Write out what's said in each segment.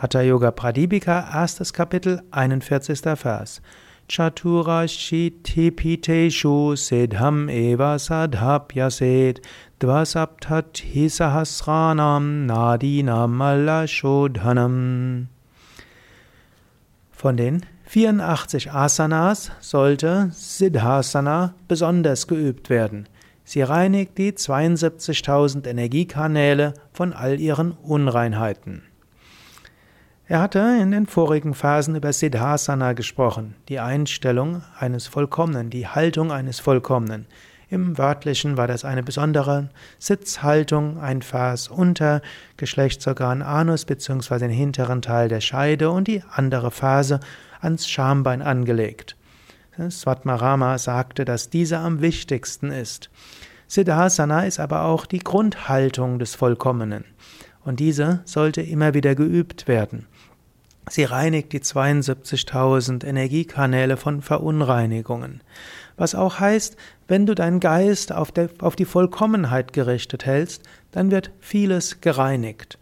Hatha Yoga Pradipika, erstes Kapitel, 41. Vers. Chaturashitipiteshu siddham eva sadhapyaset dvasaptathi sahasranam nadinam alashodhanam. Von den 84 Asanas sollte Siddhasana besonders geübt werden. Sie reinigt die 72.000 Energiekanäle von all ihren Unreinheiten. Er hatte in den vorigen Phasen über Siddhasana gesprochen, die Einstellung eines Vollkommenen, die Haltung eines Vollkommenen. Im Wörtlichen war das eine besondere Sitzhaltung, ein Vers unter Geschlechtsorgan Anus bzw. den hinteren Teil der Scheide und die andere Phase ans Schambein angelegt. Svatmarama sagte, dass diese am wichtigsten ist. Siddhasana ist aber auch die Grundhaltung des Vollkommenen. Und diese sollte immer wieder geübt werden. Sie reinigt die 72.000 Energiekanäle von Verunreinigungen. Was auch heißt, wenn du deinen Geist auf, der, auf die Vollkommenheit gerichtet hältst, dann wird vieles gereinigt.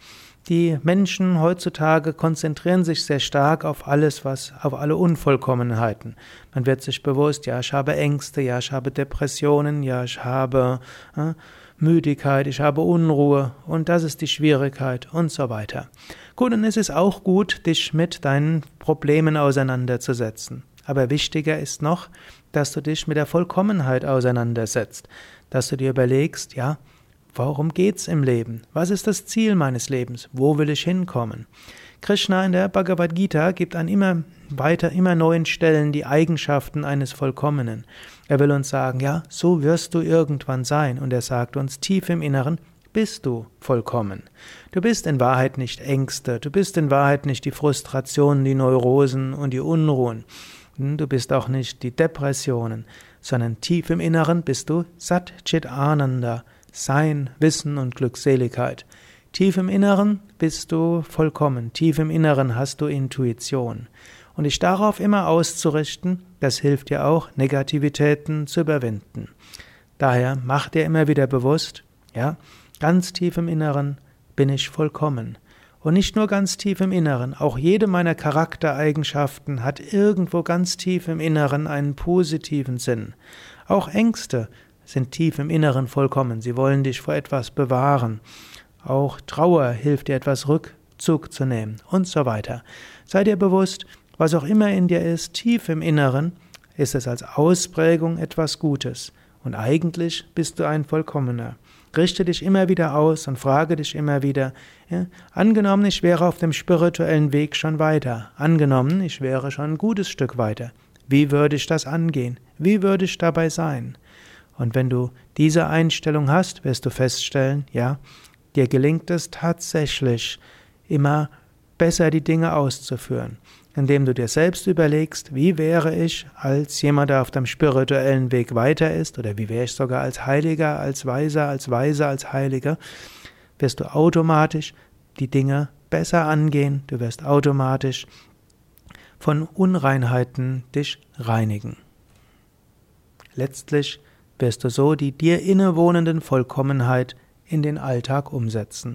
Die Menschen heutzutage konzentrieren sich sehr stark auf alles, was, auf alle Unvollkommenheiten. Man wird sich bewusst, ja, ich habe Ängste, ja, ich habe Depressionen, ja, ich habe äh, Müdigkeit, ich habe Unruhe und das ist die Schwierigkeit und so weiter. Gut, und es ist auch gut, dich mit deinen Problemen auseinanderzusetzen. Aber wichtiger ist noch, dass du dich mit der Vollkommenheit auseinandersetzt, dass du dir überlegst, ja, Warum geht's im Leben? Was ist das Ziel meines Lebens? Wo will ich hinkommen? Krishna in der Bhagavad Gita gibt an immer weiter, immer neuen Stellen die Eigenschaften eines Vollkommenen. Er will uns sagen, ja, so wirst du irgendwann sein. Und er sagt uns tief im Inneren, bist du vollkommen. Du bist in Wahrheit nicht Ängste, du bist in Wahrheit nicht die Frustrationen, die Neurosen und die Unruhen. Du bist auch nicht die Depressionen, sondern tief im Inneren bist du Sat Chit Ananda, sein, Wissen und Glückseligkeit. Tief im Inneren bist du vollkommen, tief im Inneren hast du Intuition. Und dich darauf immer auszurichten, das hilft dir auch, Negativitäten zu überwinden. Daher mach dir immer wieder bewusst, ja, ganz tief im Inneren bin ich vollkommen. Und nicht nur ganz tief im Inneren, auch jede meiner Charaktereigenschaften hat irgendwo ganz tief im Inneren einen positiven Sinn. Auch Ängste sind tief im Inneren vollkommen. Sie wollen dich vor etwas bewahren. Auch Trauer hilft dir etwas Rückzug zu nehmen und so weiter. Sei dir bewusst, was auch immer in dir ist, tief im Inneren, ist es als Ausprägung etwas Gutes. Und eigentlich bist du ein Vollkommener. Richte dich immer wieder aus und frage dich immer wieder, ja, angenommen, ich wäre auf dem spirituellen Weg schon weiter, angenommen, ich wäre schon ein gutes Stück weiter. Wie würde ich das angehen? Wie würde ich dabei sein? Und wenn du diese Einstellung hast, wirst du feststellen, ja, dir gelingt es tatsächlich immer besser die Dinge auszuführen, indem du dir selbst überlegst, wie wäre ich als jemand, der auf dem spirituellen Weg weiter ist, oder wie wäre ich sogar als Heiliger, als Weiser, als Weiser, als Heiliger, wirst du automatisch die Dinge besser angehen, du wirst automatisch von Unreinheiten dich reinigen. Letztlich wirst du so die dir innewohnenden Vollkommenheit in den Alltag umsetzen.